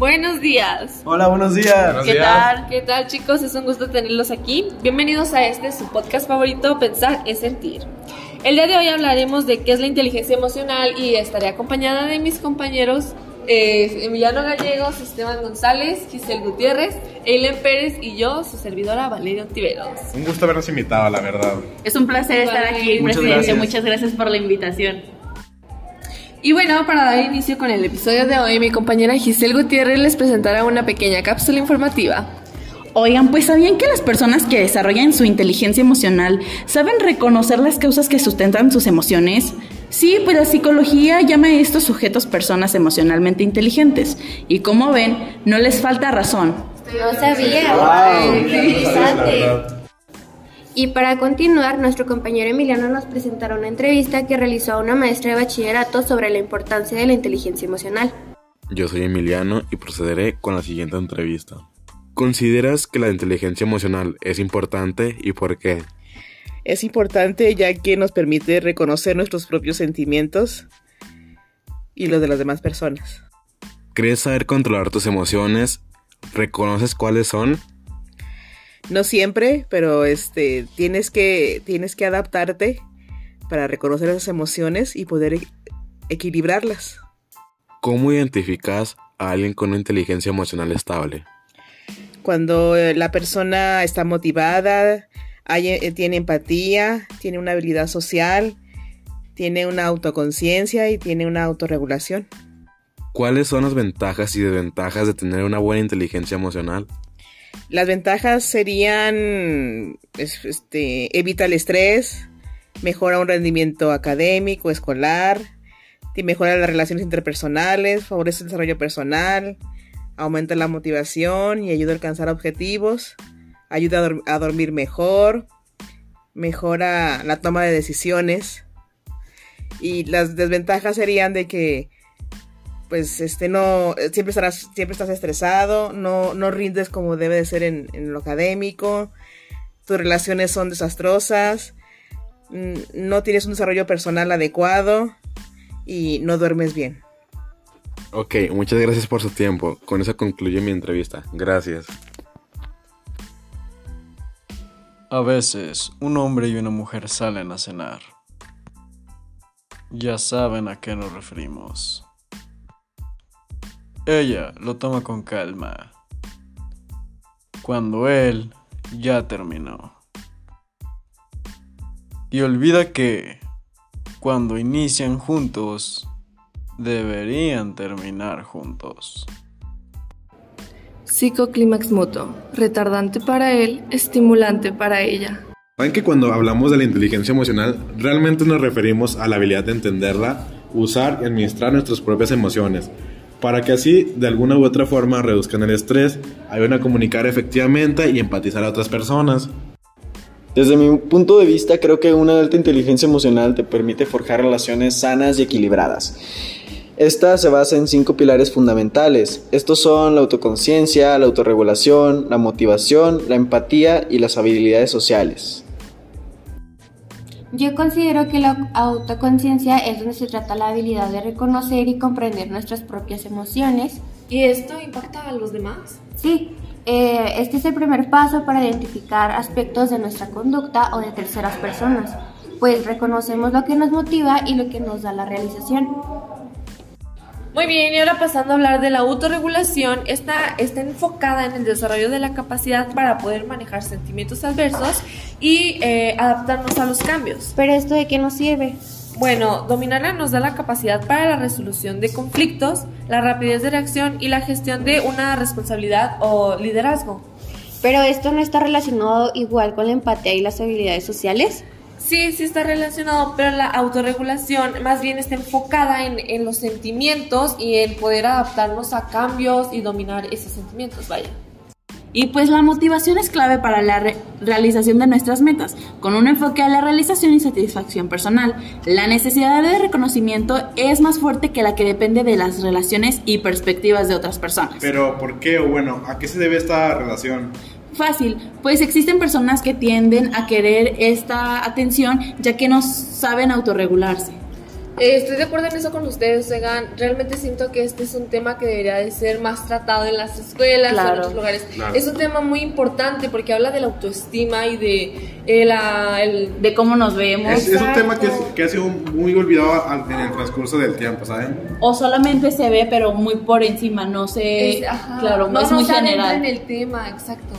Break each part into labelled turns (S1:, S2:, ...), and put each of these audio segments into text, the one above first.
S1: Buenos días.
S2: Hola, buenos días.
S1: ¿Qué tal? ¿Qué tal, chicos? Es un gusto tenerlos aquí. Bienvenidos a este su podcast favorito, Pensar es sentir. El día de hoy hablaremos de qué es la inteligencia emocional y estaré acompañada de mis compañeros eh, Emiliano Gallegos, Esteban González, Giselle Gutiérrez, Eileen Pérez y yo, su servidora Valeria Tiveros.
S2: Un gusto habernos invitado, la verdad.
S3: Es un placer estar aquí,
S2: Muchas
S3: presidente.
S2: gracias.
S3: Muchas gracias por la invitación.
S1: Y bueno, para dar inicio con el episodio de hoy, mi compañera Giselle Gutiérrez les presentará una pequeña cápsula informativa.
S3: Oigan, pues sabían que las personas que desarrollan su inteligencia emocional saben reconocer las causas que sustentan sus emociones. Sí, pues la psicología llama a estos sujetos personas emocionalmente inteligentes. Y como ven, no les falta razón.
S4: No sabía.
S2: Wow.
S4: Interesante. Y para continuar, nuestro compañero Emiliano nos presentará una entrevista que realizó a una maestra de bachillerato sobre la importancia de la inteligencia emocional.
S5: Yo soy Emiliano y procederé con la siguiente entrevista. ¿Consideras que la inteligencia emocional es importante y por qué?
S6: Es importante ya que nos permite reconocer nuestros propios sentimientos y los de las demás personas.
S5: ¿Crees saber controlar tus emociones? ¿Reconoces cuáles son?
S6: No siempre, pero este tienes que tienes que adaptarte para reconocer esas emociones y poder e- equilibrarlas.
S5: ¿Cómo identificas a alguien con una inteligencia emocional estable?
S6: Cuando eh, la persona está motivada, hay- eh, tiene empatía, tiene una habilidad social, tiene una autoconciencia y tiene una autorregulación.
S5: ¿Cuáles son las ventajas y desventajas de tener una buena inteligencia emocional?
S6: Las ventajas serían, es- este, evita el estrés, mejora un rendimiento académico, escolar, mejora las relaciones interpersonales, favorece el desarrollo personal, aumenta la motivación y ayuda a alcanzar objetivos, ayuda a, a dormir mejor, mejora la toma de decisiones. Y las desventajas serían de que pues este no eh, siempre estarás siempre estás estresado no no rindes como debe de ser en, en lo académico tus relaciones son desastrosas mm, no tienes un desarrollo personal adecuado y no duermes bien
S5: Ok, muchas gracias por su tiempo. Con eso concluye mi entrevista. Gracias.
S7: A veces, un hombre y una mujer salen a cenar. Ya saben a qué nos referimos. Ella lo toma con calma. Cuando él ya terminó. Y olvida que, cuando inician juntos, deberían terminar juntos.
S1: Psicoclímax mutuo, retardante para él, estimulante para ella.
S2: Saben que cuando hablamos de la inteligencia emocional, realmente nos referimos a la habilidad de entenderla, usar y administrar nuestras propias emociones, para que así, de alguna u otra forma, reduzcan el estrés, ayuden a comunicar efectivamente y empatizar a otras personas.
S8: Desde mi punto de vista, creo que una alta inteligencia emocional te permite forjar relaciones sanas y equilibradas. Esta se basa en cinco pilares fundamentales. Estos son la autoconciencia, la autorregulación, la motivación, la empatía y las habilidades sociales.
S4: Yo considero que la autoconciencia es donde se trata la habilidad de reconocer y comprender nuestras propias emociones.
S1: ¿Y esto impacta a los demás?
S4: Sí, eh, este es el primer paso para identificar aspectos de nuestra conducta o de terceras personas, pues reconocemos lo que nos motiva y lo que nos da la realización.
S1: Muy bien, y ahora pasando a hablar de la autorregulación, esta está enfocada en el desarrollo de la capacidad para poder manejar sentimientos adversos y eh, adaptarnos a los cambios.
S4: Pero esto de qué nos sirve?
S1: Bueno, dominarla nos da la capacidad para la resolución de conflictos, la rapidez de reacción y la gestión de una responsabilidad o liderazgo.
S4: Pero esto no está relacionado igual con la empatía y las habilidades sociales.
S1: Sí, sí está relacionado, pero la autorregulación más bien está enfocada en, en los sentimientos y en poder adaptarnos a cambios y dominar esos sentimientos, vaya.
S3: Y pues la motivación es clave para la re- realización de nuestras metas, con un enfoque a la realización y satisfacción personal. La necesidad de reconocimiento es más fuerte que la que depende de las relaciones y perspectivas de otras personas.
S2: Pero, ¿por qué? O bueno, ¿a qué se debe esta relación?
S3: Fácil, pues existen personas que tienden a querer esta atención ya que no saben autorregularse.
S1: Eh, estoy de acuerdo en eso con ustedes, Oigan. Realmente siento que este es un tema que debería de ser más tratado en las escuelas,
S3: Claro.
S1: en otros lugares.
S2: Claro.
S1: Es un tema muy importante porque habla de la autoestima y de eh, la, el...
S3: De cómo nos vemos.
S2: Es, es un tema que, es- que ha sido muy olvidado en el transcurso del tiempo, ¿saben?
S3: O solamente se ve, pero muy por encima, no sé.
S1: es-
S3: claro,
S1: no,
S3: es
S1: no
S3: muy general.
S1: en el tema, exacto.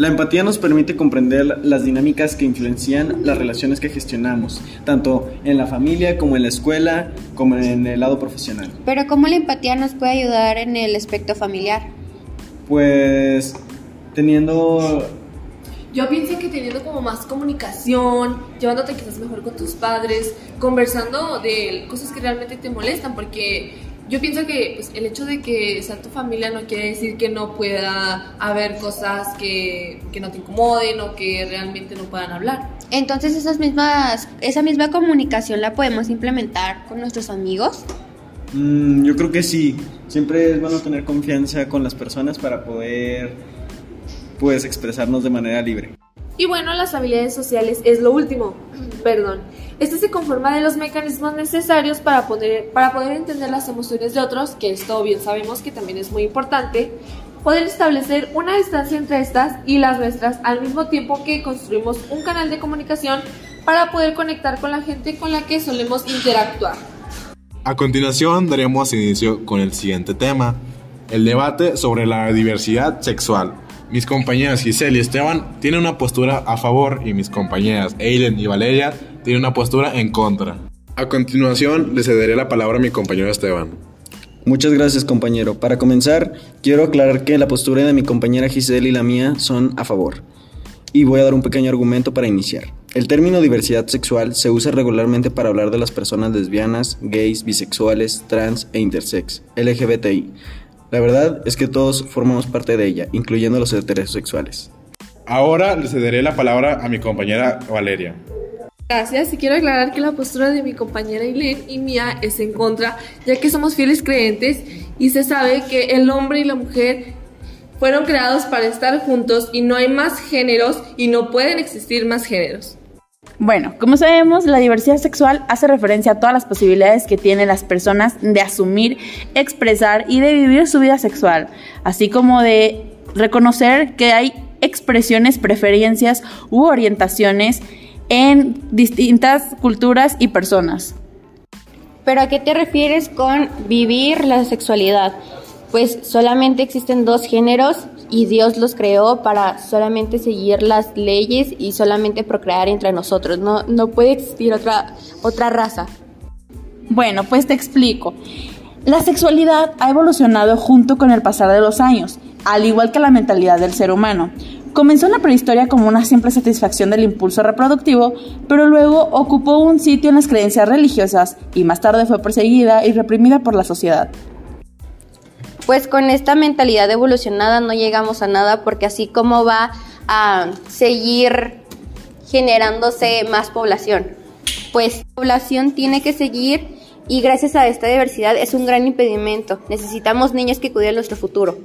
S8: La empatía nos permite comprender las dinámicas que influencian las relaciones que gestionamos, tanto en la familia como en la escuela, como en el lado profesional.
S4: Pero ¿cómo la empatía nos puede ayudar en el aspecto familiar?
S8: Pues teniendo
S1: Yo pienso que teniendo como más comunicación, llevándote quizás mejor con tus padres, conversando de cosas que realmente te molestan, porque yo pienso que pues, el hecho de que sea tu familia no quiere decir que no pueda haber cosas que, que no te incomoden o que realmente no puedan hablar.
S4: Entonces esas mismas, esa misma comunicación la podemos implementar con nuestros amigos.
S8: Mm, yo creo que sí. Siempre es bueno tener confianza con las personas para poder, pues, expresarnos de manera libre.
S1: Y bueno, las habilidades sociales es lo último. Perdón. Este se conforma de los mecanismos necesarios para poder, para poder entender las emociones de otros, que esto bien sabemos que también es muy importante. Poder establecer una distancia entre estas y las nuestras al mismo tiempo que construimos un canal de comunicación para poder conectar con la gente con la que solemos interactuar.
S2: A continuación daremos inicio con el siguiente tema, el debate sobre la diversidad sexual. Mis compañeras Giselle y Esteban tienen una postura a favor y mis compañeras Eileen y Valeria tienen una postura en contra. A continuación le cederé la palabra a mi compañero Esteban.
S8: Muchas gracias compañero. Para comenzar, quiero aclarar que la postura de mi compañera Giselle y la mía son a favor. Y voy a dar un pequeño argumento para iniciar. El término diversidad sexual se usa regularmente para hablar de las personas lesbianas, gays, bisexuales, trans e intersex, LGBTI. La verdad es que todos formamos parte de ella, incluyendo los heterosexuales.
S2: Ahora le cederé la palabra a mi compañera Valeria.
S1: Gracias y quiero aclarar que la postura de mi compañera Eileen y mía es en contra, ya que somos fieles creyentes y se sabe que el hombre y la mujer fueron creados para estar juntos y no hay más géneros y no pueden existir más géneros.
S3: Bueno, como sabemos, la diversidad sexual hace referencia a todas las posibilidades que tienen las personas de asumir, expresar y de vivir su vida sexual, así como de reconocer que hay expresiones, preferencias u orientaciones en distintas culturas y personas.
S4: ¿Pero a qué te refieres con vivir la sexualidad? Pues solamente existen dos géneros y Dios los creó para solamente seguir las leyes y solamente procrear entre nosotros. No, no puede existir otra, otra raza.
S3: Bueno, pues te explico. La sexualidad ha evolucionado junto con el pasar de los años, al igual que la mentalidad del ser humano. Comenzó en la prehistoria como una simple satisfacción del impulso reproductivo, pero luego ocupó un sitio en las creencias religiosas y más tarde fue perseguida y reprimida por la sociedad.
S4: Pues con esta mentalidad evolucionada no llegamos a nada porque así como va a seguir generándose más población. Pues la población tiene que seguir y gracias a esta diversidad es un gran impedimento. Necesitamos niños que cuiden nuestro futuro.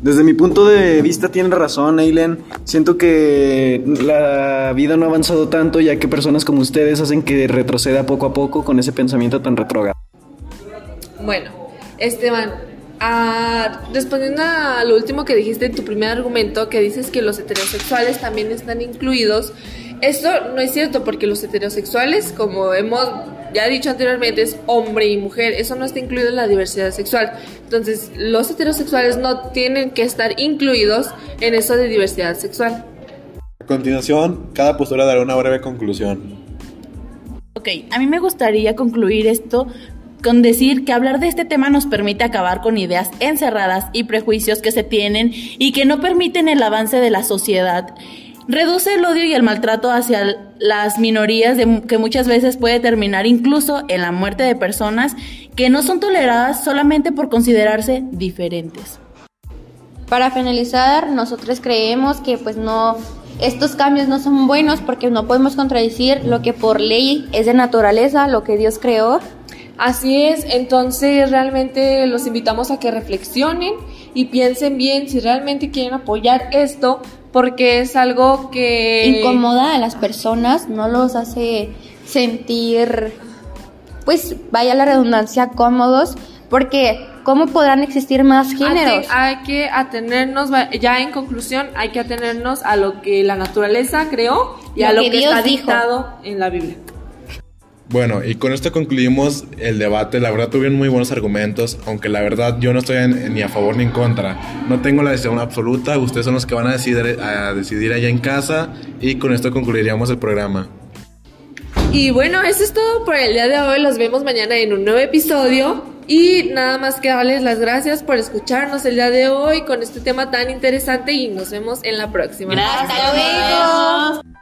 S8: Desde mi punto de vista tienen razón, Eileen. Siento que la vida no ha avanzado tanto ya que personas como ustedes hacen que retroceda poco a poco con ese pensamiento tan retrógrado.
S1: Bueno, Esteban, ah, respondiendo a lo último que dijiste en tu primer argumento, que dices que los heterosexuales también están incluidos, esto no es cierto porque los heterosexuales, como hemos ya dicho anteriormente, es hombre y mujer, eso no está incluido en la diversidad sexual. Entonces, los heterosexuales no tienen que estar incluidos en eso de diversidad sexual.
S2: A continuación, cada postura dará una breve conclusión.
S3: Ok, a mí me gustaría concluir esto con decir que hablar de este tema nos permite acabar con ideas encerradas y prejuicios que se tienen y que no permiten el avance de la sociedad. Reduce el odio y el maltrato hacia las minorías que muchas veces puede terminar incluso en la muerte de personas que no son toleradas solamente por considerarse diferentes.
S4: Para finalizar, nosotros creemos que pues no estos cambios no son buenos porque no podemos contradecir lo que por ley es de naturaleza, lo que Dios creó.
S1: Así es, entonces realmente los invitamos a que reflexionen y piensen bien si realmente quieren apoyar esto, porque es algo que
S4: Incomoda a las personas, no los hace sentir pues vaya la redundancia, cómodos, porque ¿cómo podrán existir más géneros?
S1: Hay que atenernos, ya en conclusión, hay que atenernos a lo que la naturaleza creó y a lo que, está dictado en la Biblia.
S2: Bueno, y con esto concluimos el debate. La verdad tuvieron muy buenos argumentos, aunque la verdad yo no estoy ni a favor ni en contra. No tengo la decisión absoluta, ustedes son los que van a decidir, a decidir allá en casa y con esto concluiríamos el programa.
S1: Y bueno, eso es todo por el día de hoy. Los vemos mañana en un nuevo episodio. Y nada más que darles las gracias por escucharnos el día de hoy con este tema tan interesante y nos vemos en la próxima.
S3: Hasta luego.